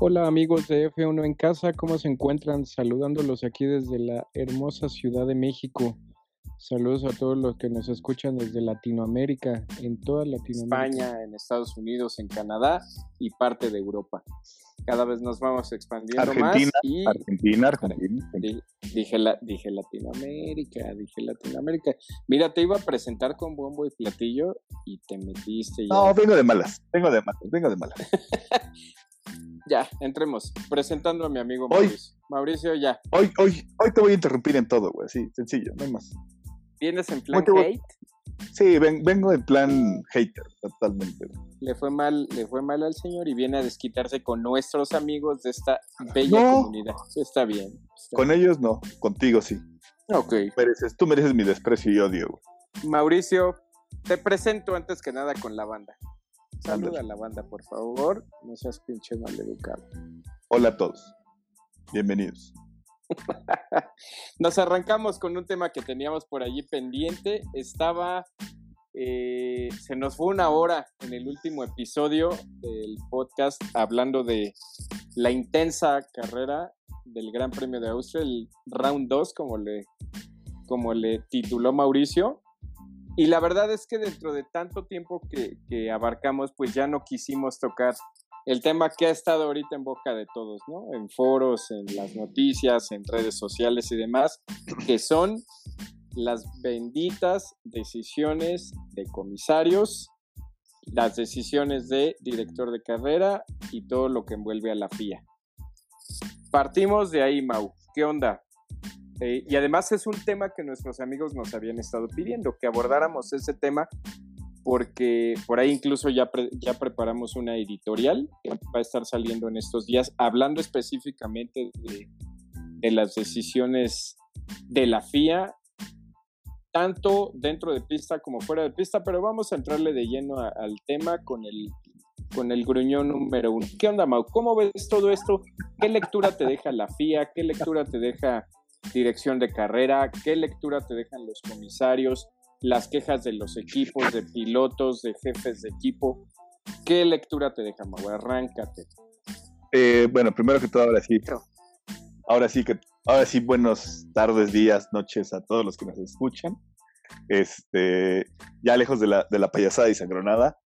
Hola amigos de F1 en casa, ¿cómo se encuentran? Saludándolos aquí desde la hermosa Ciudad de México. Saludos a todos los que nos escuchan desde Latinoamérica, en toda Latinoamérica. España, en Estados Unidos, en Canadá y parte de Europa. Cada vez nos vamos expandiendo Argentina, más y Argentina, Argentina. di- dije, la, dije Latinoamérica, dije Latinoamérica. Mira, te iba a presentar con bombo y platillo y te metiste ya. No, vengo de malas, vengo de malas, vengo de malas. Ya, entremos. Presentando a mi amigo Hoy- Mauricio. Mauricio, ya. Hoy, hoy, hoy te voy a interrumpir en todo, güey, sí, sencillo, no hay más. ¿Vienes en plan voy- hate? Sí, ven- vengo en plan hater, totalmente. güey. Le fue mal, le fue mal al señor y viene a desquitarse con nuestros amigos de esta bella No. comunidad. Está bien. está Con ellos no, contigo sí. Ok. Mereces, tú mereces mi desprecio y odio, güey. Mauricio, te presento antes que nada con la banda. Saluda a la banda, por favor. No seas pinche maleducado. Hola a todos, bienvenidos. Nos arrancamos con un tema que teníamos por allí pendiente. Estaba. eh, se nos fue una hora en el último episodio del podcast hablando de la intensa carrera del Gran Premio de Austria, el Round 2, como le, como le tituló Mauricio. Y la verdad es que dentro de tanto tiempo que, abarcamos, pues ya no quisimos tocar el tema que ha estado ahorita en boca de todos, ¿no? En foros, en las noticias, en redes sociales y demás, que son las benditas decisiones de comisarios, las decisiones de director de carrera y todo lo que envuelve a la FIA. Partimos de ahí, Mau. ¿Qué onda? Eh, y además es un tema que nuestros amigos nos habían estado pidiendo, que abordáramos ese tema porque por ahí incluso ya, ya preparamos una editorial que va a estar saliendo en estos días, hablando específicamente de, las decisiones de la FIA, tanto dentro de pista como fuera de pista, pero vamos a entrarle de lleno al tema con el, con el gruñón número uno. ¿Qué onda, Mau? ¿Cómo ves todo esto? ¿Qué lectura te deja la FIA? ¿Qué lectura te deja dirección de carrera? ¿Qué lectura te dejan los comisarios? las quejas de los equipos, de pilotos, de jefes de equipo. ¿Qué lectura te deja, Mau? Arráncate. Eh, bueno, primero que todo, ahora sí. Ahora sí que, ahora sí, buenas tardes, días, noches a todos los que nos escuchan. Este, ya lejos de la, de la payasada y sangronada.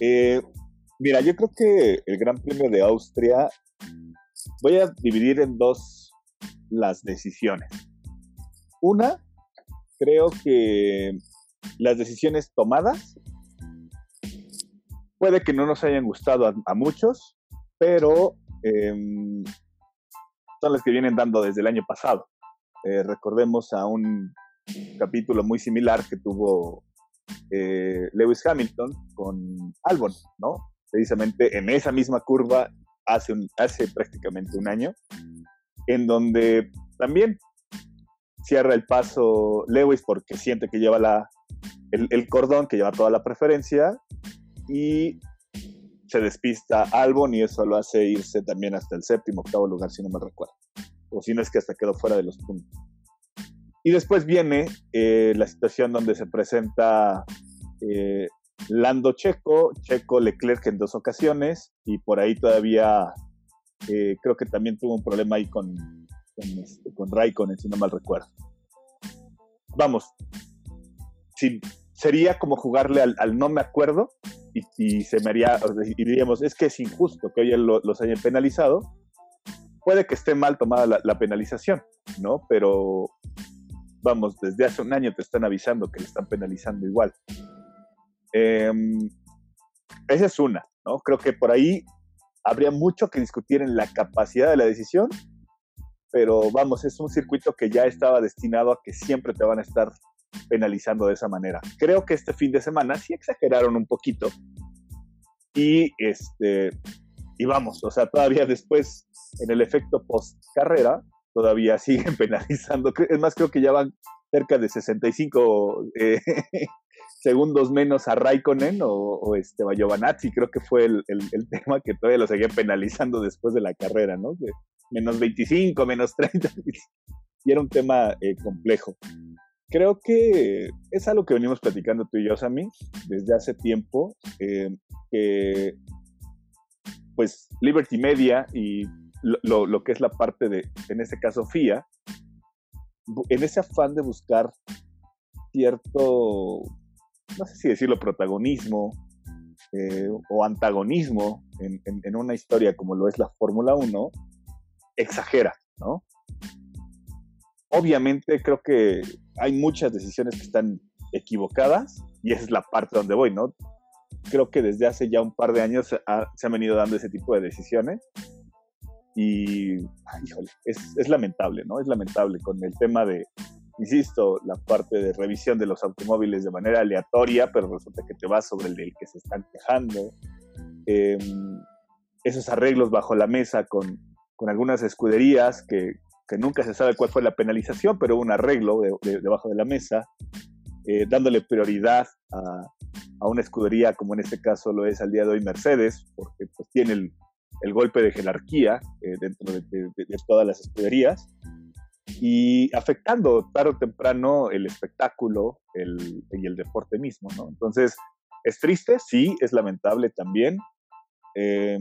Eh, mira, yo creo que el Gran Premio de Austria voy a dividir en dos las decisiones. Una, creo que las decisiones tomadas puede que no nos hayan gustado a, muchos, pero em, son las que vienen dando desde el año pasado. Eh, recordemos a un capítulo muy similar que tuvo eh, Lewis Hamilton con Albon, ¿no? Precisamente en esa misma curva hace, hace prácticamente un año, en donde también cierra el paso Lewis porque siente que lleva la, el, el cordón, que lleva toda la preferencia, y se despista Albon y eso lo hace irse también hasta el séptimo, octavo lugar, si no me recuerdo. O si no es que hasta quedó fuera de los puntos. Y después viene eh, la situación donde se presenta eh, Lando Checo, Checo Leclerc en dos ocasiones, y por ahí todavía eh, creo que también tuvo un problema ahí con, con, este, con Raikkonen, si no mal recuerdo. Vamos, si, sería como jugarle al, al no me acuerdo y, y se me haría, y diríamos, es que es injusto que hoy lo- los hayan penalizado. Puede que esté mal tomada la, la penalización, ¿no? Pero vamos, desde hace un año te están avisando que le están penalizando igual. Em, esa es una, ¿no? Creo que por ahí habría mucho que discutir en la capacidad de la decisión, pero vamos, es un circuito que ya estaba destinado a que siempre te van a estar penalizando de esa manera. Creo que este fin de semana sí exageraron un poquito. Y este y vamos, o sea, todavía después en el efecto post carrera todavía siguen penalizando. Es más, creo que ya van cerca de 65 eh, segundos menos a Raikkonen o, o este creo que fue el, el- tema que todavía lo seguían penalizando después de la carrera, ¿no? Menos 25, menos 30, y era un tema eh, complejo. Creo que es algo que venimos platicando tú y yo, Sammy, desde hace tiempo, eh, que pues Liberty Media y lo, lo, que es la parte de, en este caso, FIA, en ese afán de buscar cierto, no sé si decirlo, protagonismo eh, o antagonismo en, en, una historia como lo es la Fórmula 1, exagera, ¿no? Obviamente creo que hay muchas decisiones que están equivocadas y esa es la parte donde voy, ¿no? Creo que desde hace ya un par de años se, han venido dando ese tipo de decisiones y, es, lamentable, ¿no? Es lamentable con el tema de, insisto, la parte de revisión de los automóviles de manera aleatoria, pero resulta que te vas sobre el del que se están quejando. Em, esos arreglos bajo la mesa con, con algunas escuderías que, que, nunca se sabe cuál fue la penalización, pero un arreglo debajo de la mesa. Eh, dándole prioridad a, a, una escudería como en este caso lo es al día de hoy Mercedes, porque pues, tiene el, el golpe de jerarquía eh, dentro de, de, todas las escuderías y afectando tarde o temprano el espectáculo y el deporte mismo, ¿no? Entonces, es triste, sí, es lamentable también, eh,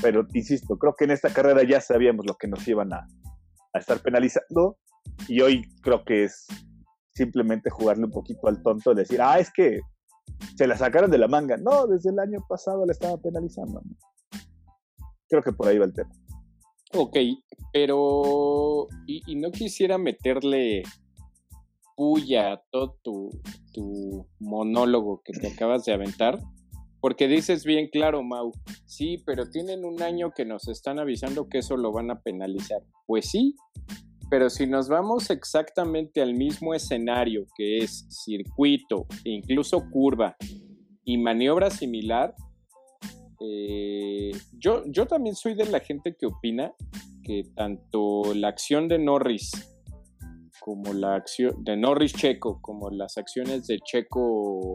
pero insisto, creo que en esta carrera ya sabíamos lo que nos iban a, a estar penalizando y hoy creo que es simplemente jugarle un poquito al tonto y decir, ah, es que se la sacaron de la manga. No, desde el año pasado la estaba penalizando. Creo que por ahí va el tema. Ok, pero. Y, no quisiera meterle puya a todo tu, tu monólogo que te acabas de aventar. Porque dices bien claro, Mau, sí, pero tienen un año que nos están avisando que eso lo van a penalizar. Pues sí, pero si nos vamos exactamente al mismo escenario que es circuito, e incluso curva y maniobra similar, eh, yo, yo también soy de la gente que opina que tanto la acción de Norris como la acción de Norris Checo, como las acciones de Checo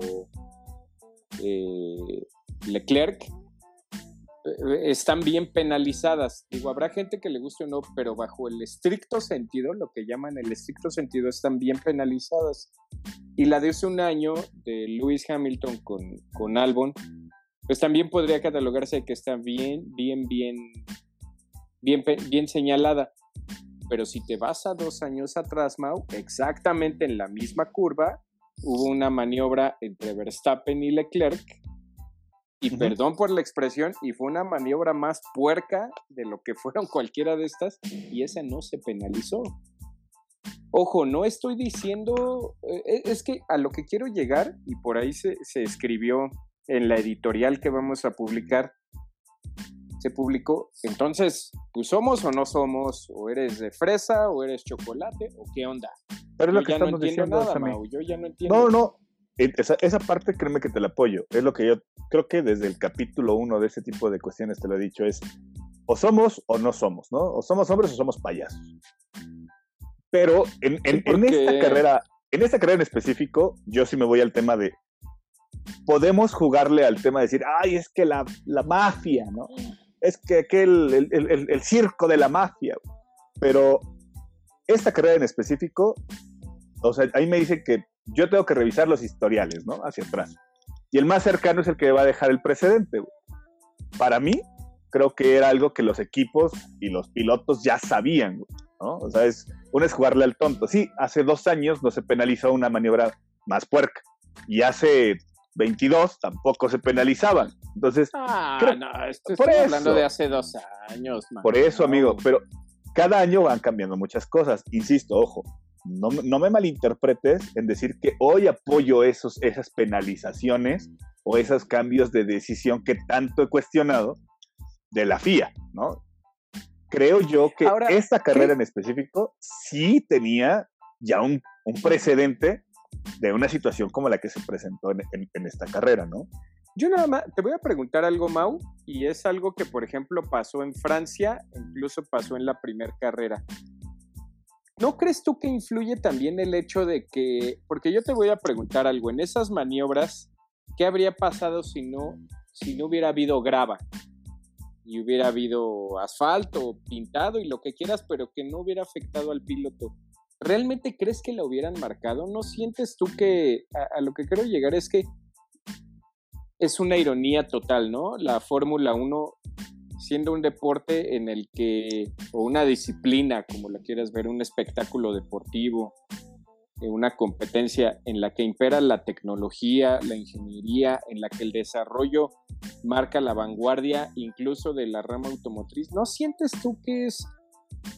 eh, Leclerc, eh, están bien penalizadas. Digo, habrá gente que le guste o no, pero bajo el estricto sentido, lo que llaman el estricto sentido, están bien penalizadas. Y la de hace un año de Lewis Hamilton con, con Albon, pues también podría catalogarse que está bien, bien, bien, bien, bien señalada. Pero si te vas a dos años atrás, Mau, exactamente en la misma curva, hubo una maniobra entre Verstappen y Leclerc y perdón por la expresión, y fue una maniobra más puerca de lo que fueron cualquiera de estas, y esa no se penalizó. Ojo, no estoy diciendo, eh, eh, es que a lo que quiero llegar, y por ahí se, se escribió en la editorial que vamos a publicar, se publicó, entonces, pues somos o no somos, o eres de fresa, o eres chocolate, o qué onda. Pero lo que ya no entiendo nada, yo ya no entiendo. No, no, esa, esa, parte, créeme que te la apoyo. Es lo que yo creo que desde el capítulo uno de ese tipo de cuestiones te lo he dicho, es o somos o no somos, ¿no? O somos hombres o somos payasos. Pero en, en, esta carrera, en esta carrera en específico, yo sí me voy al tema de, podemos jugarle al tema de decir, ay, es que la, la mafia, ¿no? Es que aquel, el, el, el circo de la mafia. Pero esta carrera en específico, o sea, ahí me dicen que yo tengo que revisar los historiales, ¿no? Hacia atrás. Y el más cercano es el que va a dejar el precedente. Para mí, creo que era algo que los equipos y los pilotos ya sabían, ¿no? O sea, es, uno es jugarle al tonto. Sí, hace dos años no se penalizó una maniobra más puerca. Y hace 22 tampoco se penalizaban. Entonces, ah, no, estoy hablando de hace dos años. Man. Por eso, amigo, pero cada año van cambiando muchas cosas. Insisto, ojo, no, me malinterpretes en decir que hoy apoyo esos, esas penalizaciones o esos cambios de decisión que tanto he cuestionado de la FIA, ¿no? Creo yo que esta carrera en específico sí tenía ya un, precedente de una situación como la que se presentó en, esta carrera, ¿no? Yo nada más te voy a preguntar algo, Mau, y es algo que, por ejemplo, pasó en Francia, incluso pasó en la primera carrera. ¿No crees tú que influye también el hecho de que, porque yo te voy a preguntar algo, en esas maniobras, ¿qué habría pasado si no, si no hubiera habido grava? Y hubiera habido asfalto, pintado y lo que quieras, pero que no hubiera afectado al piloto. ¿Realmente crees que lo hubieran marcado? ¿No sientes tú que a, lo que quiero llegar es que es una ironía total, ¿no? La Fórmula 1 siendo un deporte en el que, o una disciplina, como la quieras ver, un espectáculo deportivo, eh, una competencia en la que impera la tecnología, la ingeniería, en la que el desarrollo marca la vanguardia incluso de la rama automotriz, ¿no sientes tú que es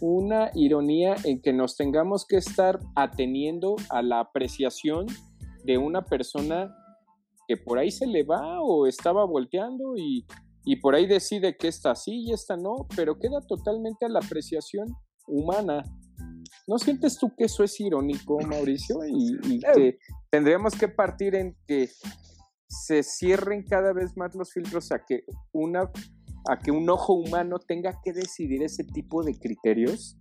una ironía en que nos tengamos que estar ateniendo a la apreciación de una persona que por ahí se le va o estaba volteando y, por ahí decide que esta sí y esta no, pero queda totalmente a la apreciación humana. ¿No sientes tú que eso es irónico, Mauricio? Y, que tendríamos que partir en que se cierren cada vez más los filtros a que una a que un ojo humano tenga que decidir ese tipo de criterios.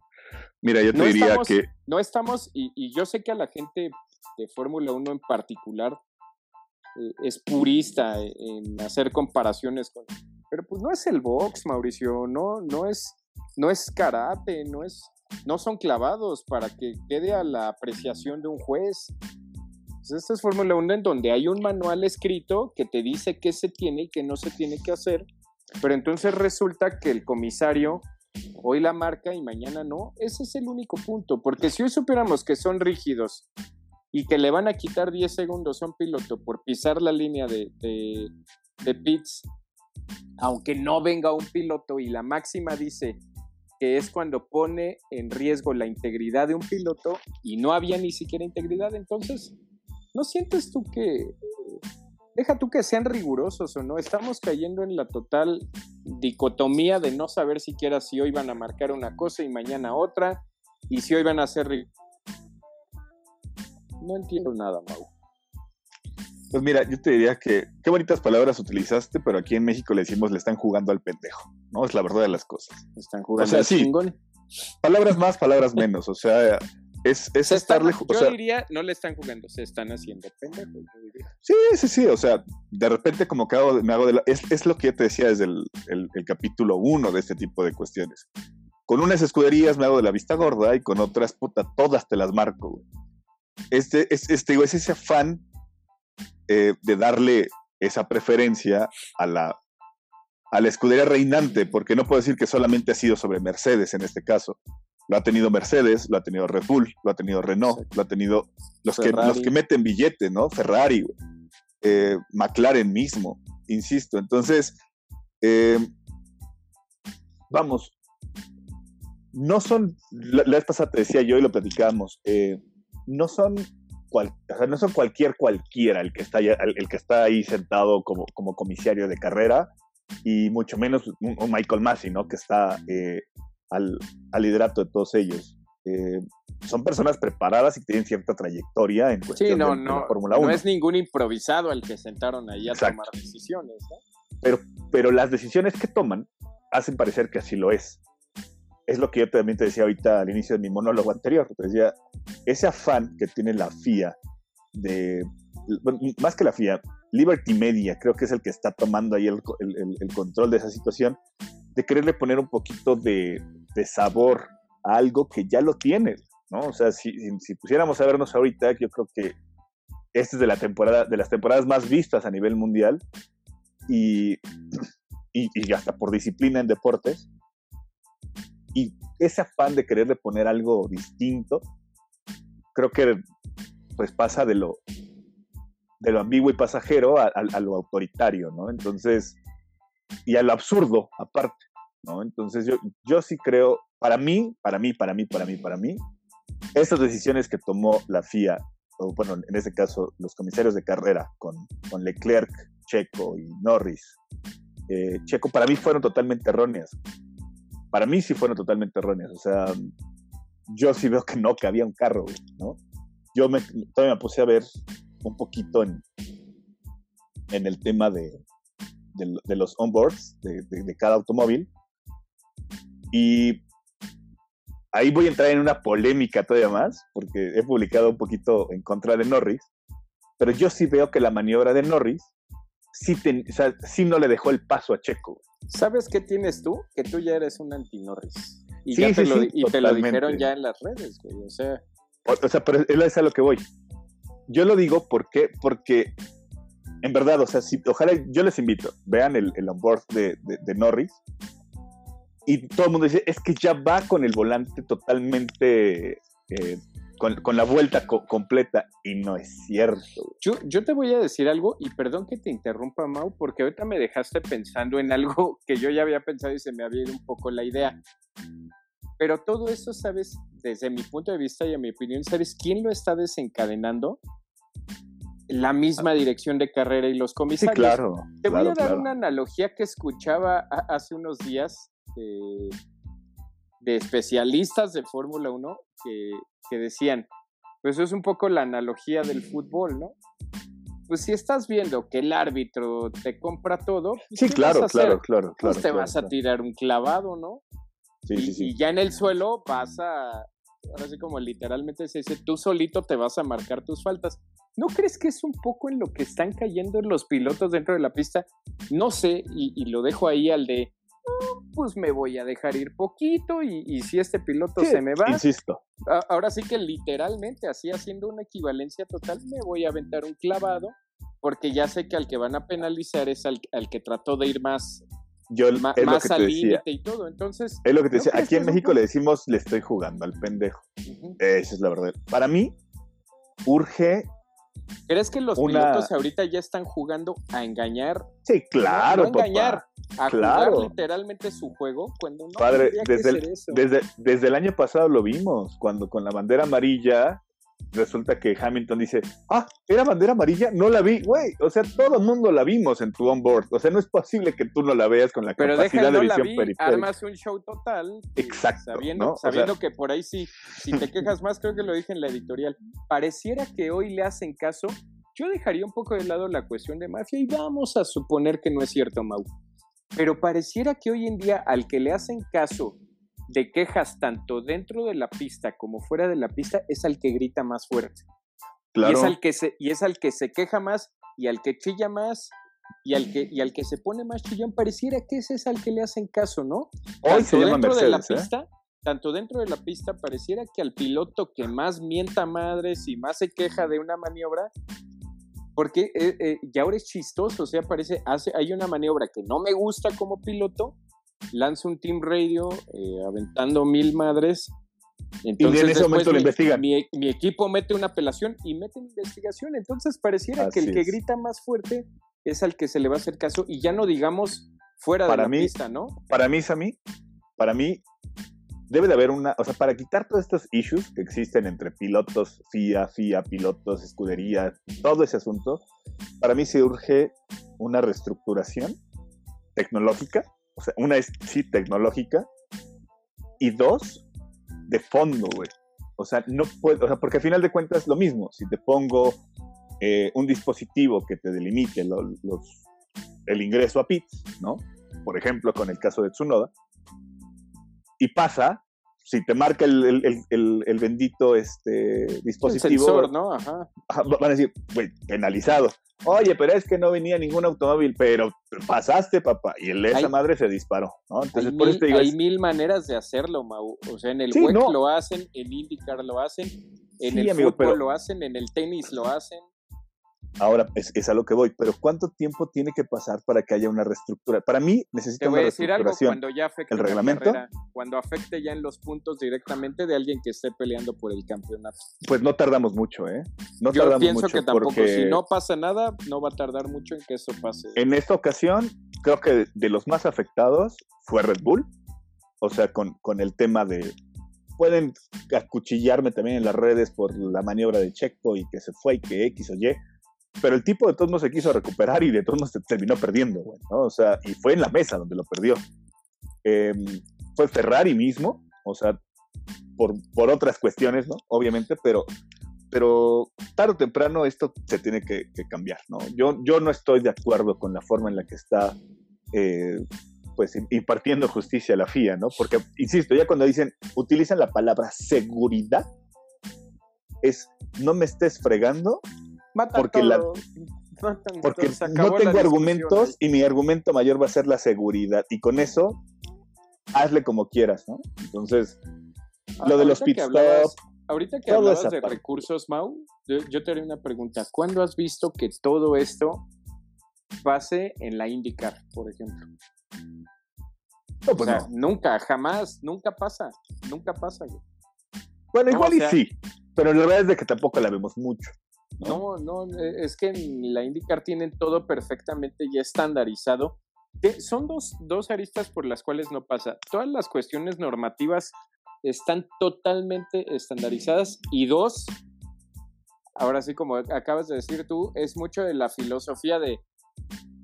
Mira, yo te diría que no estamos y, y, yo sé que a la gente de Fórmula 1 en particular eh, es purista en hacer comparaciones con... Pero pues no es el box, Mauricio, no, no, es, no es karate, no, es, no son clavados para que quede a la apreciación de un juez. Pues esta es Fórmula 1 en donde hay un manual escrito que te dice qué se tiene y qué no se tiene que hacer, pero entonces resulta que el comisario hoy la marca y mañana no. Ese es el único punto, porque si hoy supiéramos que son rígidos y que le van a quitar 10 segundos a un piloto por pisar la línea de, de, pits, aunque no venga un piloto y la máxima dice que es cuando pone en riesgo la integridad de un piloto y no había ni siquiera integridad, entonces, ¿no sientes tú que, deja tú que sean rigurosos o no, estamos cayendo en la total dicotomía de no saber siquiera si hoy van a marcar una cosa y mañana otra, y si hoy van a hacer no entiendo nada, Mau. Pues mira, yo te diría que qué bonitas palabras utilizaste, pero aquí en México le decimos le están jugando al pendejo, ¿no? Es la verdad de las cosas. Están jugando al chingón. Palabras más, palabras menos, o sea, es, es estarle Yo diría, no le están jugando, se están haciendo pendejo. Sí, sí, sí, o sea, de repente como que hago, me hago de la, es, es, lo que yo te decía desde el, el, capítulo uno de este tipo de cuestiones. Con unas escuderías me hago de la vista gorda y con otras, puta, todas te las marco, güey este, es, este, es ese afán eh, de darle esa preferencia a la, a la escudería reinante, porque no puedo decir que solamente ha sido sobre Mercedes en este caso. Lo ha tenido Mercedes, lo ha tenido Red Bull, lo ha tenido Renault, lo ha tenido los, que, los que meten billete, ¿no? Ferrari, eh, McLaren mismo, insisto. Entonces, eh, vamos, no son, la, vez pasada te decía yo y lo platicamos, no son, no son cualquier cualquiera el que está, el, que está ahí sentado como, como comisario de carrera y mucho menos un, Michael Massey, ¿no? Que está eh, al, liderato de todos ellos. Eh, son personas preparadas y tienen cierta trayectoria en cuestión sí, no, de, no, Fórmula 1. No es ningún improvisado el que sentaron ahí a tomar decisiones, Pero, pero las decisiones que toman hacen parecer que así lo es es lo que yo también te decía ahorita al inicio de mi monólogo anterior. Te decía, ese afán que tiene la FIA de, más que la FIA, Liberty Media creo que es el que está tomando ahí el, control de esa situación, de quererle poner un poquito de, sabor a algo que ya lo tiene, ¿no? O sea, si, pusiéramos a vernos ahorita, yo creo que esta es de la temporada, de las temporadas más vistas a nivel mundial y, y, hasta por disciplina en deportes y ese afán de quererle poner algo distinto, creo que pues pasa de lo, de lo ambiguo y pasajero a, lo autoritario, ¿no? Entonces, y a lo absurdo aparte, Entonces yo, yo sí creo, para mí, para mí, para mí, para mí, para mí, estas decisiones que tomó la FIA, o bueno, en este caso los comisarios de carrera con, con Leclerc, Checo y Norris, eh, Checo para mí fueron totalmente erróneas para mí sí fueron totalmente erróneas. O sea, yo sí veo que no, que había un carro, ¿no? Yo me, todavía me puse a ver un poquito en, el tema de, de, los onboards de, de, cada automóvil. Y ahí voy a entrar en una polémica todavía más, porque he publicado un poquito en contra de Norris, pero yo sí veo que la maniobra de Norris sí, o sea, sí no le dejó el paso a Checo. ¿Sabes qué tienes tú? Que tú ya eres un anti-Norris. Y, ya te, lo, y te lo dijeron ya en las redes, güey. O sea. O, sea, pero es a lo que voy. Yo lo digo porque, porque en verdad, o sea, si, ojalá yo les invito, vean el, el onboard de, de, Norris. Y todo el mundo dice, es que ya va con el volante totalmente, eh, con, con, la vuelta completa. Y no es cierto. Yo, yo te voy a decir algo, y perdón que te interrumpa, Mau, porque ahorita me dejaste pensando en algo que yo ya había pensado y se me había ido un poco la idea. Pero todo eso, ¿sabes? Desde mi punto de vista y a mi opinión, ¿sabes quién lo está desencadenando? La misma dirección de carrera y los comisarios. Sí, claro. Te voy a dar una analogía que escuchaba hace unos días de, especialistas de Fórmula 1 que, decían, pues es un poco la analogía del fútbol, ¿no? pues si estás viendo que el árbitro te compra todo, pues, sí, claro, claro, claro, pues claro. te vas a tirar un clavado, ¿no? y, ya en el suelo vas a, ahora sí como literalmente se dice, tú solito te vas a marcar tus faltas. ¿No crees que es un poco en lo que están cayendo los pilotos dentro de la pista? No sé, y, lo dejo ahí al de, pues me voy a dejar ir poquito y, si este piloto se me va. Insisto. ahora sí que literalmente, así haciendo una equivalencia total, me voy a aventar un clavado porque ya sé que al que van a penalizar es al, al que trató de ir más yo es lo que te decía. y todo. Entonces, es lo que te decía. Aquí en México le decimos le estoy jugando al pendejo. Esa es la verdad. Para mí, urge. ¿Crees que los pilotos ahorita ya están jugando a engañar? Sí, claro. No, engañar, a jugar literalmente su juego cuando no Padre, desde el, desde, desde el año pasado lo vimos, cuando con la bandera amarilla resulta que Hamilton dice, ah, era bandera amarilla, no la vi, güey, o sea, todo el mundo la vimos en tu onboard, o sea, no es posible que tú no la veas con la Pero capacidad de visión periférica. Armas un show total. Exacto. Sabiendo, sabiendo que por ahí sí, si te quejas más, creo que lo dije en la editorial, pareciera que hoy le hacen caso, yo dejaría un poco de lado la cuestión de mafia y vamos a suponer que no es cierto, Mau. Pero pareciera que hoy en día al que le hacen caso de quejas tanto dentro de la pista como fuera de la pista es al que grita más fuerte. Claro. Y es al que se, y es al que se queja más y al que chilla más y al que, y al que se pone más chillón. Pareciera que ese es al que le hacen caso, ¿no? Hoy se llama dentro de la ¿eh? pista, tanto dentro de la pista pareciera que al piloto que más mienta madres y más se queja de una maniobra, porque eh, eh, ya ahora es chistoso, o sea, parece, hace, hay una maniobra que no me gusta como piloto lanza un team radio eh, aventando mil madres. Entonces, y en ese momento lo investigan. Mi, equipo mete una apelación y mete una investigación. Entonces pareciera que el que grita más fuerte es al que se le va a hacer caso y ya no digamos fuera de la pista, ¿no? Para mí, Sammy, para mí debe de haber una, o sea, para quitar todos estos issues que existen entre pilotos, FIA, FIA, pilotos, escuderías, todo ese asunto, para mí se urge una reestructuración tecnológica o sea, una es sí tecnológica y dos, de fondo, güey. O sea, no puedo, o sea, porque al final de cuentas es lo mismo. Si te pongo eh, un dispositivo que te delimite los, el ingreso a pits, ¿no? Por ejemplo, con el caso de Tsunoda, y pasa, si te marca el, el, bendito este, dispositivo. sensor, ¿no? Ajá. Van a decir, güey, penalizado. Oye, pero es que no venía ningún automóvil, pero pasaste, papá. Y el, esa madre se disparó, ¿no? Entonces, hay, mil, hay mil maneras de hacerlo, Mau. O sea, en el web lo hacen, en IndyCar lo hacen, en el fútbol lo hacen, en el tenis lo hacen. Ahora, es, a lo que voy, pero ¿cuánto tiempo tiene que pasar para que haya una reestructura? Para mí necesita una reestructuración. cuando ya afecte el reglamento, cuando afecte ya en los puntos directamente de alguien que esté peleando por el campeonato. Pues no tardamos mucho, ¿eh? No Yo tardamos pienso mucho que tampoco, si no pasa nada, no va a tardar mucho en que eso pase. En esta ocasión, creo que de los más afectados fue Red Bull, o sea, con, con el tema de pueden acuchillarme también en las redes por la maniobra de Checo y que se fue y que X o Y, pero el tipo de todos no se quiso recuperar y de todos modos terminó perdiendo, güey, ¿no? O sea, y fue en la mesa donde lo perdió. Em, fue Ferrari mismo, o sea, por, por otras cuestiones, ¿no? Obviamente, pero, pero tarde o temprano esto se tiene que, cambiar, ¿no? Yo, yo no estoy de acuerdo con la forma en la que está, eh, pues, impartiendo justicia a la FIA, ¿no? Porque, insisto, ya cuando dicen, utilizan la palabra seguridad, es, no me estés fregando porque La, porque no tengo argumentos y mi argumento mayor va a ser la seguridad. Y con eso, hazle como quieras, ¿no? Entonces, lo de los pit Ahorita que hablabas de recursos, Mau, yo, te haré una pregunta. ¿Cuándo has visto que todo esto pase en la IndyCar, por ejemplo. No, pues o sea, no. nunca, jamás, nunca pasa, nunca pasa, güey. Bueno, no, igual o sea- y sí, pero la verdad es de que tampoco la vemos mucho. No, no, eh, es que la IndyCar tienen todo perfectamente ya estandarizado. Son dos, dos aristas por las cuales no pasa. Todas las cuestiones normativas están totalmente estandarizadas y dos, ahora sí como acabas de decir tú, es mucho de la filosofía de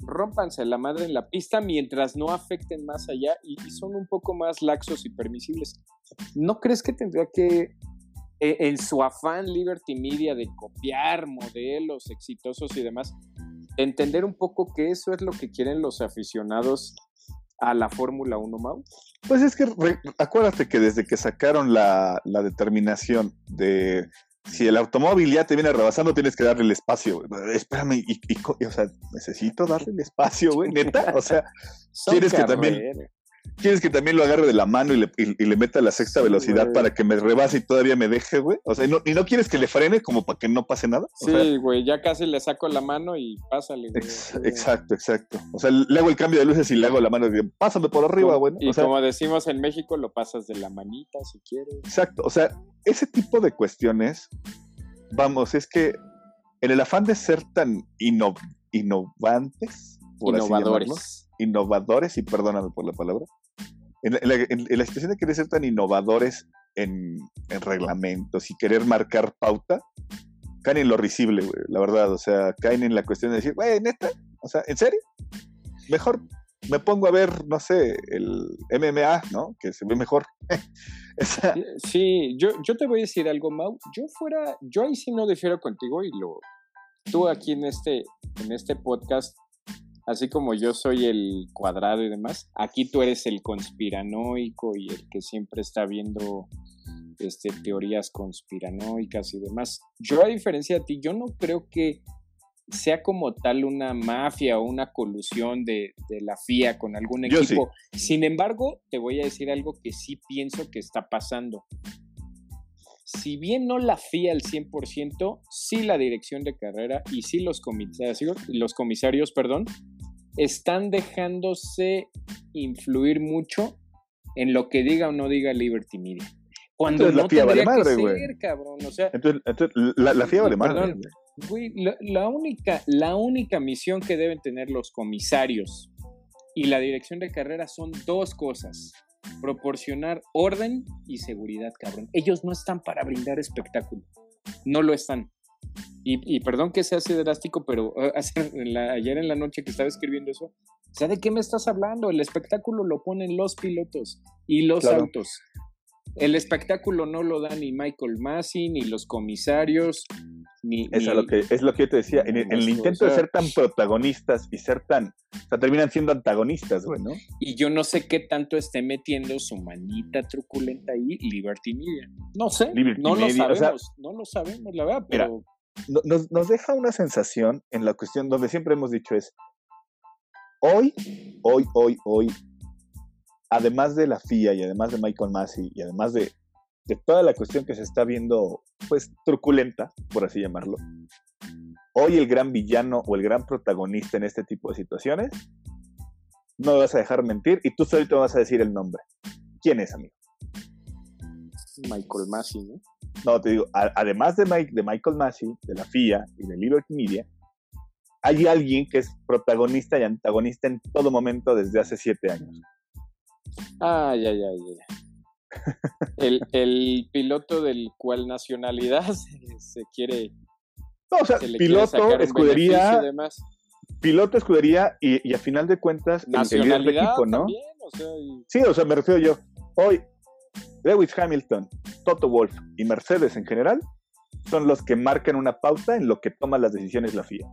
rómpanse la madre en la pista mientras no afecten más allá y, y son un poco más laxos y permisibles. ¿No crees que tendría que en su afán Liberty Media de copiar modelos exitosos y demás, entender un poco que eso es lo que quieren los aficionados a la Fórmula 1, Mau. Pues es que acuérdate que desde que sacaron la, la determinación de si el automóvil ya te viene rebasando, tienes que darle el espacio. güey. Espérame, y, y o sea, necesito darle el espacio, güey, neta. O sea, ¿Quieres que también-. ¿Quieres que también lo agarre de la mano y le, y- y le meta la sexta Sí, velocidad güey. para que me rebase y todavía me deje, güey? O sea, ¿y no, ¿y no quieres que le frene como para que no pase nada? O sea, Sí, güey, ya casi le saco la mano y pásale. güey. ex- exacto, exacto. O sea, le hago el cambio de luces y le hago la mano de pásame por arriba, güey. Y O sea, como decimos en México, lo pasas de la manita si quieres. Exacto, o sea, ese tipo de cuestiones, vamos, es que en el afán de ser tan inno- innovantes, por así llamarlo, Innovadores. Innovadores, y perdóname por la palabra, en, la, en- situación de querer ser tan innovadores en, en reglamentos y querer marcar pauta, caen en lo risible, la verdad, o sea, caen en la cuestión de decir, güey, neta, o sea, ¿en serio? Mejor me pongo a ver, no sé, el MMA, ¿no? Que se ve mejor. O sea, Sí, yo, yo te voy a decir algo, Mau. Yo fuera, yo ahí sí no difiero contigo y lo, tú aquí en este, en este podcast, así como yo soy el cuadrado y demás, aquí tú eres el conspiranoico y el que siempre está viendo este, teorías conspiranoicas y demás. Yo a diferencia de ti, yo no creo que sea como tal una mafia o una colusión de, de la FIA con algún sí. equipo. Sin embargo, te voy a decir algo que sí pienso que está pasando. Si bien no la FIA al 100%, sí la dirección de carrera y sí los comisarios, los comisarios perdón, están dejándose influir mucho en lo que diga o no diga Liberty Media. Cuando Entonces la no FIA vale madre, güey. O sea, Entonces, entonces, la, la FIA vale madre. Güey, la, la única, la única misión que deben tener los comisarios y la dirección de carrera son dos cosas. Proporcionar orden y seguridad, cabrón. Ellos no están para brindar espectáculo. No lo están. Y, y perdón que sea así drástico, pero hace- en la- ayer en la noche que estaba escribiendo eso, o sea, ¿de qué me estás hablando? El espectáculo lo ponen los pilotos y los Claro. autos. El espectáculo no lo da ni Michael Massey, ni los comisarios, ni... Es, ni- lo que, es lo que yo te decía. En, el- en el Eso, o intento de ser tan protagonistas y ser tan. O sea, terminan siendo antagonistas, güey, ¿no? Y yo no sé qué tanto esté metiendo su manita truculenta ahí Liberty Media. No sé, Liberty no lo o sabemos, sea, no lo sabemos, la verdad, pero Nos, deja una sensación en la cuestión donde siempre hemos dicho es. Hoy, hoy, hoy, hoy, además de la FIA y además de Michael Massey y además de, de toda la cuestión que se está viendo, pues, truculenta, por así llamarlo, hoy el gran villano o el gran protagonista en este tipo de situaciones, no me vas a dejar mentir y tú solito vas a decir el nombre. ¿Quién es, amigo? Michael Massey, ¿no? No, te digo, a- además de, Mike, de Michael Massey, de la FIA y de Liberty Media, hay alguien que es protagonista y antagonista en todo momento desde hace siete años. Ah, ya, ya, ya. ya. El, el piloto del cual nacionalidad se, se quiere, No, o sea, se piloto, escudería, piloto, escudería y, y a final de cuentas el- el, líder de Nacionalidad equipo, ¿no? también, o sea, y- Sí, o sea, me refiero yo. Hoy, Lewis Hamilton, Toto Wolf y Mercedes en general son los que marcan una pauta en lo que toma las decisiones la FIA.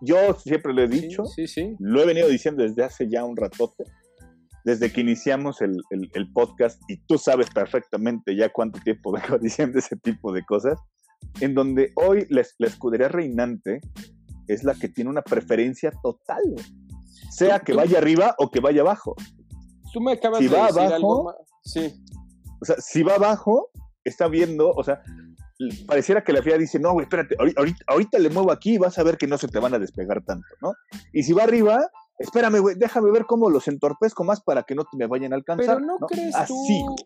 Yo siempre lo he sí, dicho, sí, sí. lo he venido diciendo desde hace ya un ratote, desde que iniciamos el, el- el podcast, y tú sabes perfectamente ya cuánto tiempo vengo diciendo ese tipo de cosas, en donde hoy la, la escudería reinante es la que tiene una preferencia total, sea que vaya arriba o que vaya abajo. Tú me acabas Si de va decir abajo, algo. Sí, O sea, si va abajo, está viendo, o sea, pareciera que la FIA dice, no, güey, espérate, ahorita, ahorita, le muevo aquí y vas a ver que no se te van a despegar tanto, ¿no? Y si va arriba, espérame, güey, déjame ver cómo los entorpezco más para que no te me vayan a alcanzar. Pero no, crees Así. tú.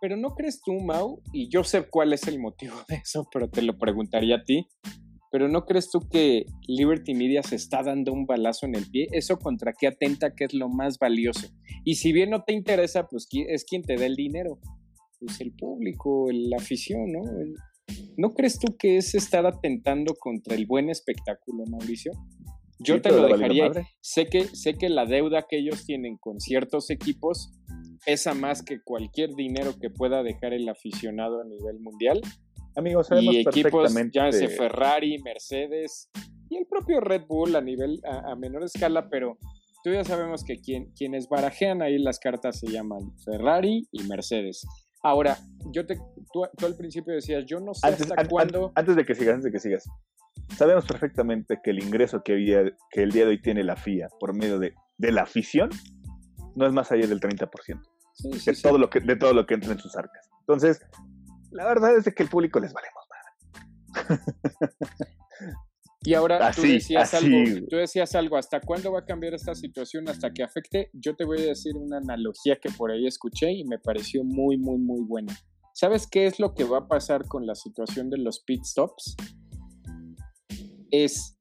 Pero no crees tú, Mau, y yo sé cuál es el motivo de eso, pero te lo preguntaría a ti. Pero ¿no crees tú que Liberty Media se está dando un balazo en el pie? ¿Eso contra qué atenta que es lo más valioso? Y si bien no te interesa, pues es quien te da el dinero. Pues el público, la afición, ¿no? ¿No crees tú que es estar atentando contra el buen espectáculo, Mauricio? Yo te lo dejaría. Sé que, sé que la deuda que ellos tienen con ciertos equipos pesa más que cualquier dinero que pueda dejar el aficionado a nivel mundial. Amigos, sabemos y equipos, llámese Ferrari, Mercedes y el propio Red Bull a nivel a, menor escala, pero tú ya sabemos que quien, quienes barajean ahí las cartas se llaman Ferrari y Mercedes. Ahora, yo te, tú, al principio decías, yo no sé hasta cuándo. Antes de que sigas, antes de que sigas, sabemos perfectamente que el ingreso que, que el día de hoy tiene la FIA por medio de, de la afición no es más allá del 30% de, Todo lo que, de todo lo que entra en sus arcas. Entonces, la verdad es que el público les valemos más. Y ahora tú, decías algo, tú decías algo, ¿hasta cuándo va a cambiar esta situación? ¿Hasta que afecte? Yo te voy a decir una analogía que por ahí escuché y me pareció muy, muy, muy buena. ¿Sabes qué es lo que va a pasar con la situación de los pit stops? Es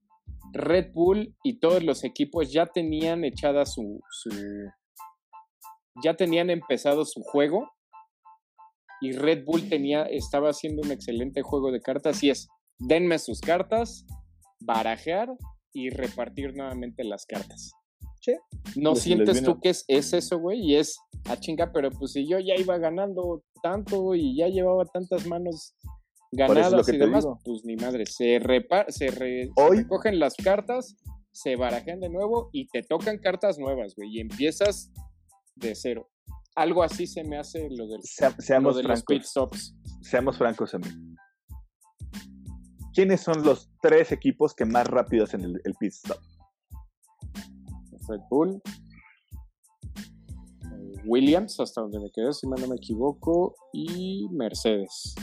Red Bull y todos los equipos ya tenían echada su, su ya tenían empezado su juego y Red Bull tenía, estaba haciendo un excelente juego de cartas y es, denme sus cartas, barajear y repartir nuevamente las cartas. ¿No sientes tú que es, es eso, güey? Y es, a ah, chinga, pero pues si yo ya iba ganando tanto y ya llevaba tantas manos ganadas y demás, pues ni madre, se, se, recogen las cartas, se barajean de nuevo y te tocan cartas nuevas, güey, y empiezas de cero. Algo así se me hace lo, del, seamos de pit stops. Seamos francos, a mí. ¿Quiénes son los tres equipos que más rápido hacen el, pit stop? Red Bull, eh, Williams, hasta donde me quedé, si no me equivoco, y Mercedes.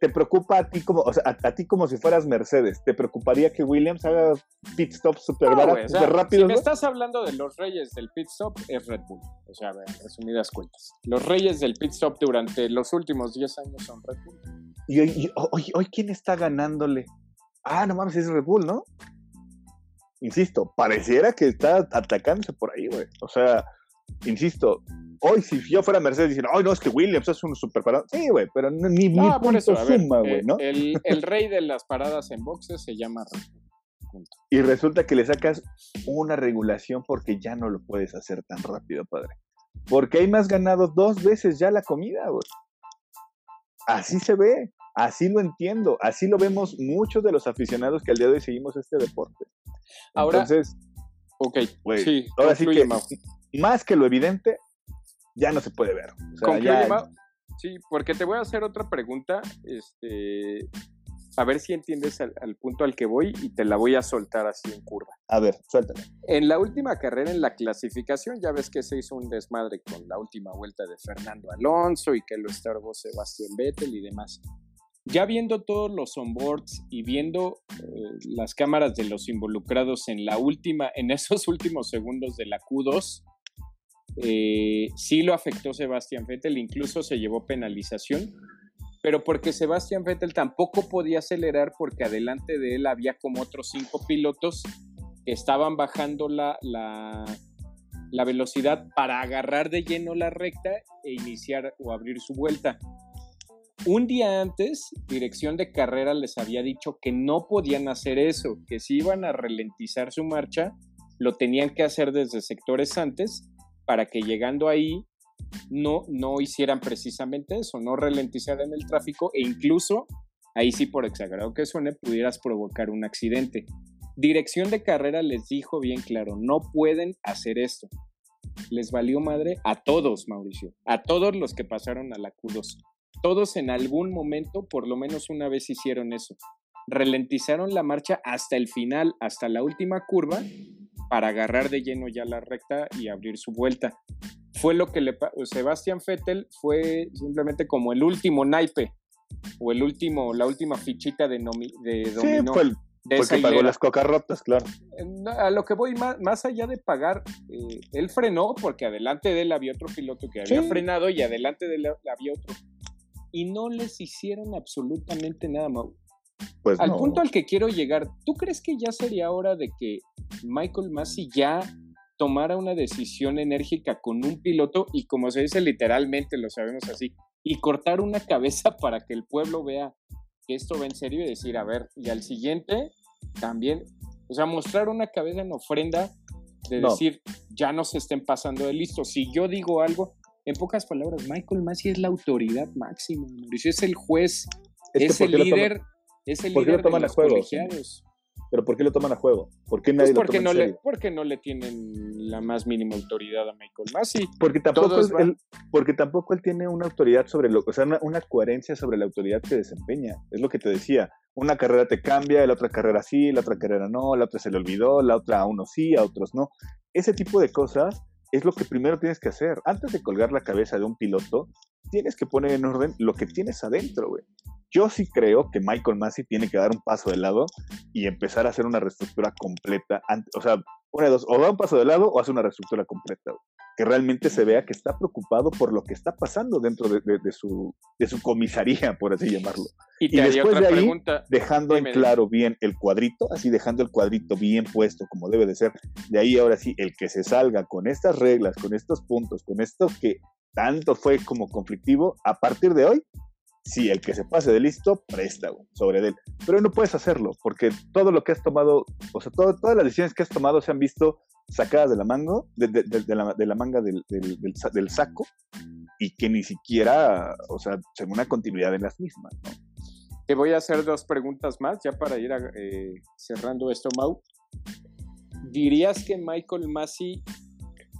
¿Te preocupa a ti como, o sea, a, ti como si fueras Mercedes? ¿Te preocuparía que Williams haga pit stop súper rápido? Si me estás hablando de los reyes del pit stop, es Red Bull. O sea, en resumidas cuentas. Los reyes del pit stop durante los últimos 10 años son Red Bull. Y hoy, hoy, ¿quién está ganándole? Ah, no mames, es Red Bull, ¿no? Insisto, pareciera que está atacándose por ahí, güey. O sea, insisto, hoy si yo fuera Mercedes diciendo, ay, no, es que Williams es un super parado. Sí, güey, pero ni, ni por eso, suma, güey, eh, ¿no? El, el, rey de las paradas en boxes se llama Y resulta que le sacas una regulación porque ya no lo puedes hacer tan rápido, padre. Porque hay más ganado dos veces ya la comida, güey. Así se ve, así lo entiendo, así lo vemos muchos de los aficionados que al día de hoy seguimos este deporte. Ahora, Entonces, ok, sí, ahora sí que más que lo evidente, ya no se puede ver. Sí, porque te voy a hacer otra pregunta, este, a ver si entiendes al, punto al que voy y te la voy a soltar así en curva. A ver, suéltame. En la última carrera, en la clasificación, ya ves que se hizo un desmadre con la última vuelta de Fernando Alonso y que lo estorbó Sebastián Vettel y demás. Ya viendo todos los onboards y viendo eh, las cámaras de los involucrados en la última, en esos últimos segundos de la Q2, eh, sí lo afectó Sebastián Vettel, incluso se llevó penalización, pero porque Sebastián Vettel tampoco podía acelerar porque adelante de él había como otros cinco pilotos que estaban bajando la, la, la velocidad para agarrar de lleno la recta e iniciar o abrir su vuelta. Un día antes, dirección de carrera les había dicho que no podían hacer eso, que si iban a ralentizar su marcha, lo tenían que hacer desde sectores antes para que llegando ahí no, no hicieran precisamente eso, no ralentizaran el tráfico e incluso, ahí sí por exagerado que suene, pudieras provocar un accidente. Dirección de carrera les dijo bien claro, no pueden hacer esto. Les valió madre a todos, Mauricio, a todos los que pasaron a la Q2. Todos en algún momento, por lo menos una vez hicieron eso. Ralentizaron la marcha hasta el final, hasta la última curva, para agarrar de lleno ya la recta y abrir su vuelta. fue lo que le Sebastián Vettel fue simplemente como el último naipe o el último, la última fichita de, de dominó. Sí, fue el, porque pagó las cocas rotas, claro. A lo que voy, más, allá de pagar, eh, él frenó porque adelante de él había otro piloto que había frenado y adelante de él había otro. Y no les hicieron absolutamente nada, Mau. Pues al punto al que quiero llegar, ¿tú crees que ya sería hora de que Michael Massey ya tomara una decisión enérgica con un piloto y como se dice literalmente, lo sabemos así, y cortar una cabeza para que el pueblo vea que esto va en serio y decir, a ver, y al siguiente también, o sea, mostrar una cabeza en ofrenda de decir, ya no se estén pasando de listo. Si yo digo algo, en pocas palabras, Michael Massey es la autoridad máxima, Mauricio, es el juez, es, el líder, es el líder de los colegiados. Pero ¿por qué lo toman a juego? ¿Por qué nadie pues porque lo toma no Le, porque no le tienen la más mínima autoridad a Michael Massey. Porque tampoco, él, porque tampoco él tiene una autoridad sobre lo, o sea, una, coherencia sobre la autoridad que desempeña. Es lo que te decía. Una carrera te cambia, la otra carrera sí, la otra carrera no, la otra se le olvidó, la otra a unos sí, a otros no. Ese tipo de cosas es lo que primero tienes que hacer. Antes de colgar la cabeza de un piloto, tienes que poner en orden lo que tienes adentro, güey. Yo sí creo que Michael Massey tiene que dar un paso de lado y empezar a hacer una reestructura completa. O sea, una de dos, o da un paso de lado o hace una reestructura completa. Que realmente se vea que está preocupado por lo que está pasando dentro de, su, de su comisaría, por así llamarlo. Y, después de ahí, dejando en claro bien el cuadrito, así dejando el cuadrito bien puesto como debe de ser. De ahí ahora sí, el que se salga con estas reglas, con estos puntos, con esto que tanto fue como conflictivo, a partir de hoy sí, el que se pase de listo, presta sobre él. Pero no puedes hacerlo, porque todo lo que has tomado, o sea, todas las decisiones que has tomado se han visto sacadas de la, de, la, manga del, saco, y que ni siquiera, o sea, se una continuidad en las mismas, Te voy a hacer dos preguntas más, ya para ir eh, cerrando esto, Mau. ¿Dirías que Michael Massey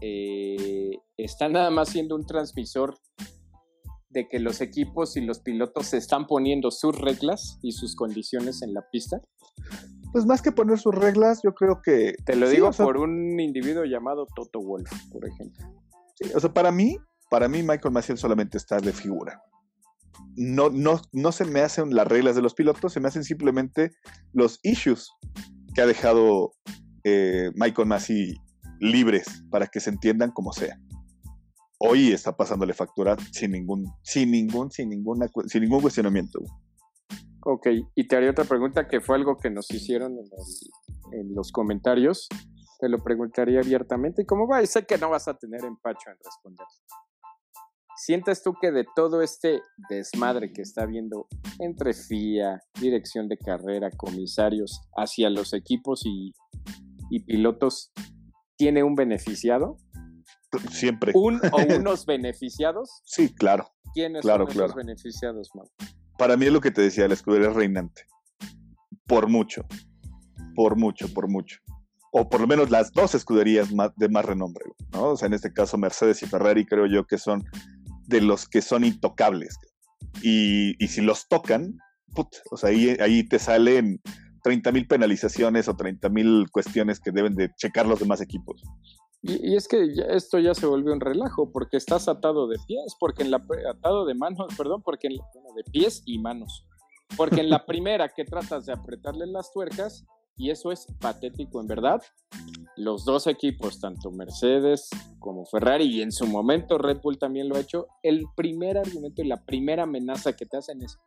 eh, está nada más siendo un transmisor de que los equipos y los pilotos se están poniendo sus reglas y sus condiciones en la pista? Pues más que poner sus reglas, yo creo que... Te lo digo por un individuo llamado Toto Wolf, por ejemplo. Sí, o sea, para mí, para mí Michael Maciel solamente está de figura. No, no, no se me hacen las reglas de los pilotos, se me hacen simplemente los issues que ha dejado eh, Michael Massey libres para que se entiendan como sea hoy está pasándole factura sin ningún, sin ningún, sin ninguna, sin ningún cuestionamiento. Ok, y te haría otra pregunta que fue algo que nos hicieron en, los comentarios. Te lo preguntaría abiertamente. ¿Y cómo va? Y sé que no vas a tener empacho en responder. ¿Sientes tú que de todo este desmadre que está habiendo entre FIA, dirección de carrera, comisarios, hacia los equipos y, y pilotos, tiene un beneficiado? Siempre. ¿Un o unos beneficiados? Sí, claro. ¿Quiénes son los beneficiados, Mau? Para mí es lo que te decía, la escudería reinante. Por mucho. Por mucho, por mucho. O por lo menos las dos escuderías de más renombre, ¿no? O sea, en este caso Mercedes y Ferrari creo yo que son de los que son intocables. Y, si los tocan, o sea, ahí, ahí te salen 30 mil penalizaciones o 30 mil cuestiones que deben de checar los demás equipos. Y, es que esto ya se volvió un relajo, porque estás atado de pies, porque en la atado de manos, perdón, porque en de pies y manos. Porque en la primera que tratas de apretarle las tuercas, y eso es patético en verdad, los dos equipos, tanto Mercedes como Ferrari, y en su momento Red Bull también lo ha hecho, el primer argumento y la primera amenaza que te hacen es,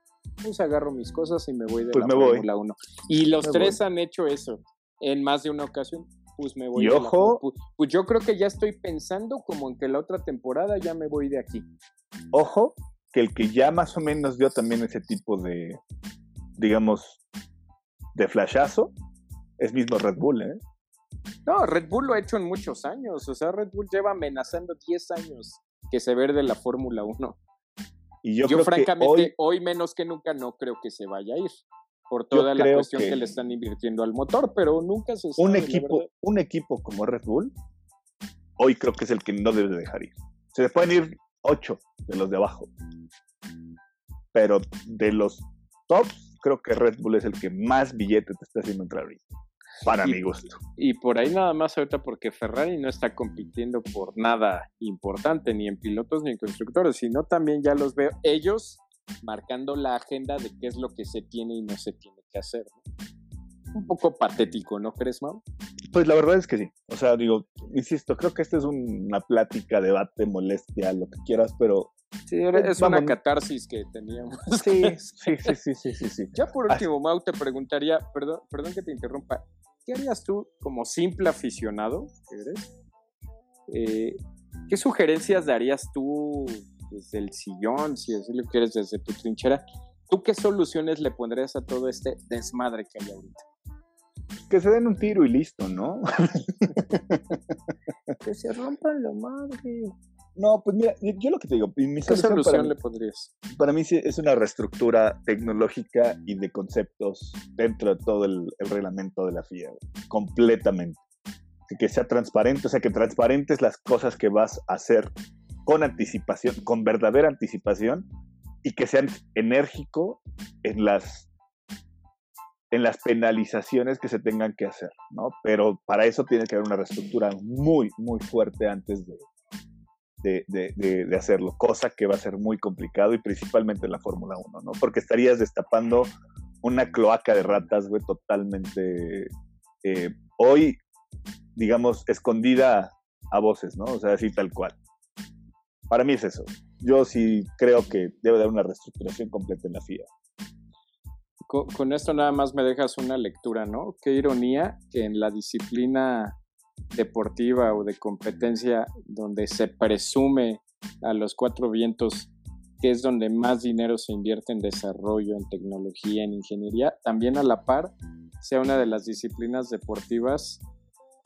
pues agarro mis cosas y me voy de pues la Fórmula 1. Y los tres han hecho eso en más de una ocasión pues me voy. Y ojo. pues, yo creo que ya estoy pensando como en que la otra temporada ya me voy de aquí. Ojo, que el que ya más o menos dio también ese tipo de, digamos, de flashazo, es mismo Red Bull, ¿eh? No, Red Bull lo ha hecho en muchos años. O sea, Red Bull lleva amenazando 10 años que se ve de la Fórmula 1. Y yo, francamente, hoy... hoy menos que nunca no creo que se vaya a ir por toda la cuestión que, le están invirtiendo al motor, pero nunca se sabe, un equipo un equipo como Red Bull hoy creo que es el que no debe dejar ir. Se le pueden ir ocho de los de abajo, pero de los tops creo que Red Bull es el que más billetes te está haciendo entrar ahorita. Para mi gusto. Y por ahí nada más ahorita porque Ferrari no está compitiendo por nada importante, ni en pilotos ni en constructores, sino también ya los veo ellos marcando la agenda de qué es lo que se tiene y no se tiene que hacer. Un poco patético, ¿no crees, Mau? Pues la verdad es que sí. O sea, digo, insisto, creo que esta es una plática, debate, molestia, lo que quieras, pero Sí, es una catarsis que teníamos. Sí, sí, sí, sí, sí, sí, Ya por último, Mau, te preguntaría, perdón, perdón que te interrumpa, ¿qué harías tú como simple aficionado que eres? Eh, ¿Qué sugerencias darías tú desde el sillón, si así lo quieres, desde tu trinchera? ¿Tú qué soluciones le pondrías a todo este desmadre que hay ahorita? Que se den un tiro y listo, ¿no? que se rompan la madre. No, pues mira, yo lo que te digo, mi ¿qué solución, le pondrías? Para mí sí es una reestructura tecnológica y de conceptos dentro de todo el, reglamento de la FIA, completamente. Que sea transparente, o sea, que transparentes las cosas que vas a hacer con anticipación, con verdadera anticipación, y que sean enérgico en las en las penalizaciones que se tengan que hacer, ¿no? Pero para eso tiene que haber una reestructura muy, muy fuerte antes de, de, hacerlo, cosa que va a ser muy complicado y principalmente en la Fórmula 1, ¿no? Porque estarías destapando una cloaca de ratas, güey, totalmente eh, hoy, digamos, escondida a voces, ¿no? O sea, así tal cual. Para mí es eso. Yo sí creo que debe haber una reestructuración completa en la FIA. con, esto nada más me dejas una lectura, ¿no? Qué ironía que en la disciplina deportiva o de competencia donde se presume a los cuatro vientos que es donde más dinero se invierte en desarrollo, en tecnología, en ingeniería, también a la par sea una de las disciplinas deportivas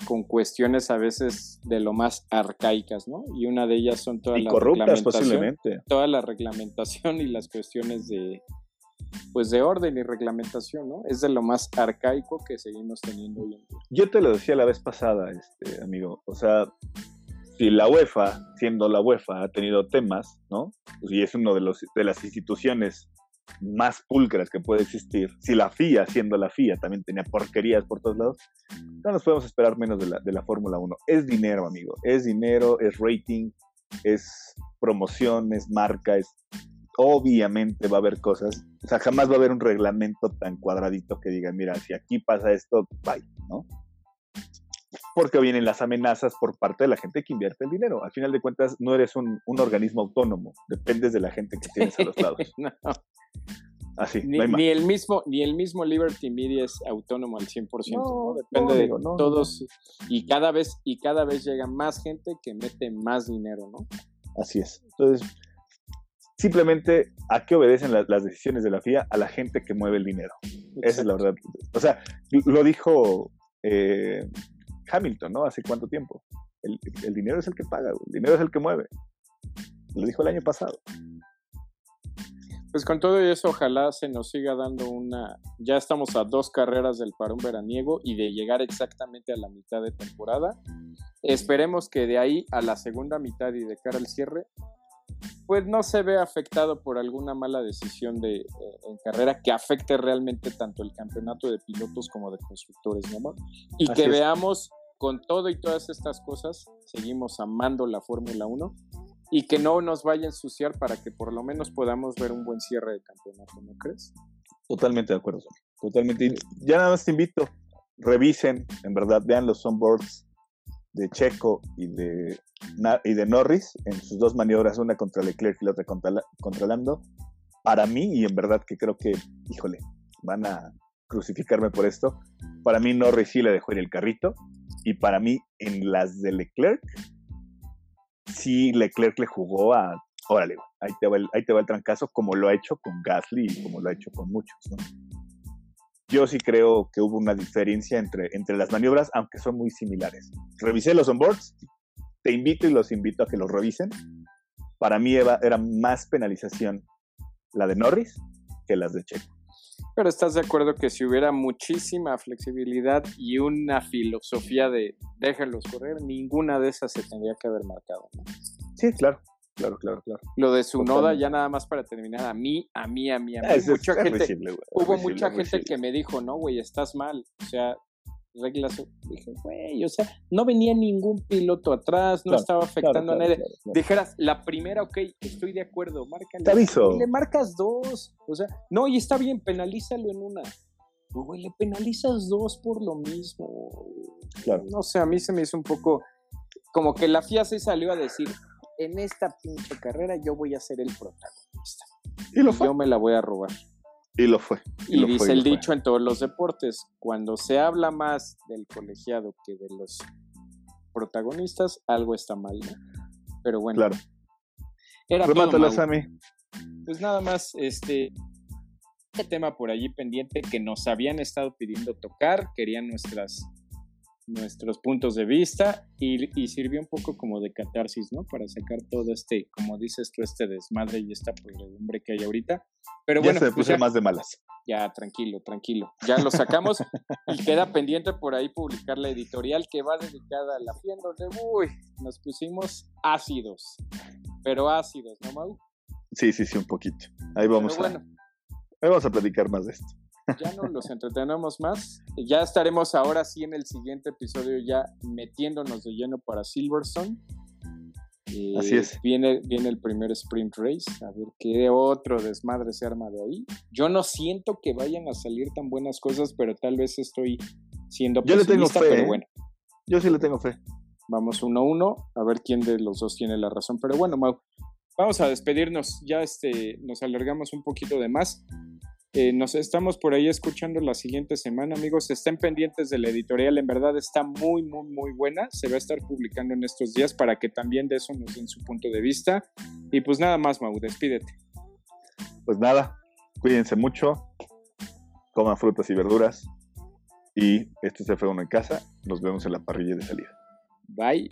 con cuestiones a veces de lo más arcaicas, ¿no? Y una de ellas son todas las reglamentación, toda la reglamentación y las cuestiones de pues de orden y reglamentación, ¿no? Es de lo más arcaico que seguimos teniendo hoy en día. Yo te lo decía la vez pasada, este amigo, o sea, si la UEFA, siendo la UEFA, ha tenido temas, ¿no? Y es una de, los, de las instituciones más pulcras que puede existir, si la FIA, siendo la FIA, también tenía porquerías por todos lados, no nos podemos esperar menos de la, de la Fórmula 1. Es dinero, amigo, es dinero, es rating, es promoción, es marca, obviamente va a haber cosas, o sea, jamás va a haber un reglamento tan cuadradito que diga, mira, si aquí pasa esto, bye, ¿no? Porque vienen las amenazas por parte de la gente que invierte el dinero. Al final de cuentas, no eres un, organismo autónomo, dependes de la gente que tienes a los lados. Así, ni, ni, el mismo, ni el mismo Liberty Media es autónomo al 100%, ¿no? Depende de todos y cada vez y cada vez llega más gente que mete más dinero, ¿no? Así es. Entonces, simplemente a qué obedecen las decisiones de la FIA a la gente que mueve el dinero. Esa es la verdad. O sea, lo dijo eh, Hamilton, ¿no? Hace cuánto tiempo. El, dinero es el que paga, el dinero es el que mueve. Lo dijo el año pasado. Pues con todo eso, ojalá se nos siga dando una. Ya estamos a dos carreras del parón veraniego y de llegar exactamente a la mitad de temporada. Esperemos que de ahí a la segunda mitad y de cara al cierre pues no se ve afectado por alguna mala decisión de, eh, en carrera que afecte realmente tanto el campeonato de pilotos como de constructores, ¿no? Y que veamos con todo y todas estas cosas, seguimos amando la Fórmula 1 y que no nos vaya a ensuciar para que por lo menos podamos ver un buen cierre de campeonato, ¿no crees? Totalmente de acuerdo, totalmente. Ya nada más te invito, revisen, en verdad, vean los onboards de Checo y de, y de Norris en sus dos maniobras, una contra Leclerc y la otra contra, contra Lando, para mí, y en verdad que creo que, híjole, van a crucificarme por esto, para mí Norris sí le dejó ir el carrito, y para mí en las de Leclerc, sí Leclerc le jugó a, órale, ahí te va el, ahí te va el trancazo, como lo ha hecho con Gasly y como lo ha hecho con muchos, ¿no? Yo sí creo que hubo una diferencia entre, entre las maniobras, aunque son muy similares. Revisé los onboards, te invito y los invito a que los revisen. Para mí era más penalización la de Norris que las de Checo. Pero estás de acuerdo que si hubiera muchísima flexibilidad y una filosofía de déjenlos correr, ninguna de esas se tendría que haber marcado. Sí, claro. Claro, claro, claro. Lo de su noda, ya nada más para terminar, a mí, a mí, a mí, a mí. mucha gente, hubo mucha gente que me dijo, no, güey, estás mal. O sea, reglas. Dije, güey, o sea, no venía ningún piloto atrás, no estaba afectando a nadie. Dijeras, la primera, ok, estoy de acuerdo, márcale. Te aviso. le marcas dos. O sea, no, y está bien, penalízalo en una. Güey, le penalizas dos por lo mismo. Claro. No sé, a mí se me hizo un poco. Como que la FIA se salió a decir: en esta pinche carrera yo voy a ser el protagonista. Y lo fue. Yo me la voy a robar. Y lo fue. Y, dice el dicho en todos los deportes, cuando se habla más del colegiado que de los protagonistas, algo está mal. Pero bueno. Claro. Era todo Pues nada más, este, este tema por allí pendiente que nos habían estado pidiendo tocar, querían nuestras nuestros puntos de vista y, sirvió un poco como de catarsis, ¿no? Para sacar todo este, como dices tú, este desmadre y esta podredumbre que hay ahorita. Pero bueno, se pues más de malas. Ya, tranquilo, tranquilo. Ya lo sacamos y queda pendiente por ahí publicar la editorial que va dedicada a la fienda de uy, nos pusimos ácidos, pero ácidos, ¿no, Mau? Sí, sí, sí, un poquito. Ahí vamos a, ahí vamos a platicar más de esto ya no los entretenemos más. Ya estaremos ahora sí en el siguiente episodio ya metiéndonos de lleno para Silverstone. Así es. Viene, viene el primer sprint race, a ver qué otro desmadre se arma de ahí. Yo no siento que vayan a salir tan buenas cosas, pero tal vez estoy siendo Yo le tengo fe, pero ¿eh? bueno. Yo sí le tengo fe. Vamos uno a uno, a ver quién de los dos tiene la razón. Pero bueno, Mau, vamos a despedirnos. Ya este, nos alargamos un poquito de más. Eh, nos estamos por ahí escuchando la siguiente semana, amigos. Estén pendientes de la editorial, en verdad está muy, muy, muy buena. Se va a estar publicando en estos días para que también de eso nos den su punto de vista. Y pues nada más, Mau, despídete. Pues nada, cuídense mucho, coman frutas y verduras. Y esto se fue uno en casa. Nos vemos en la parrilla de salida. Bye.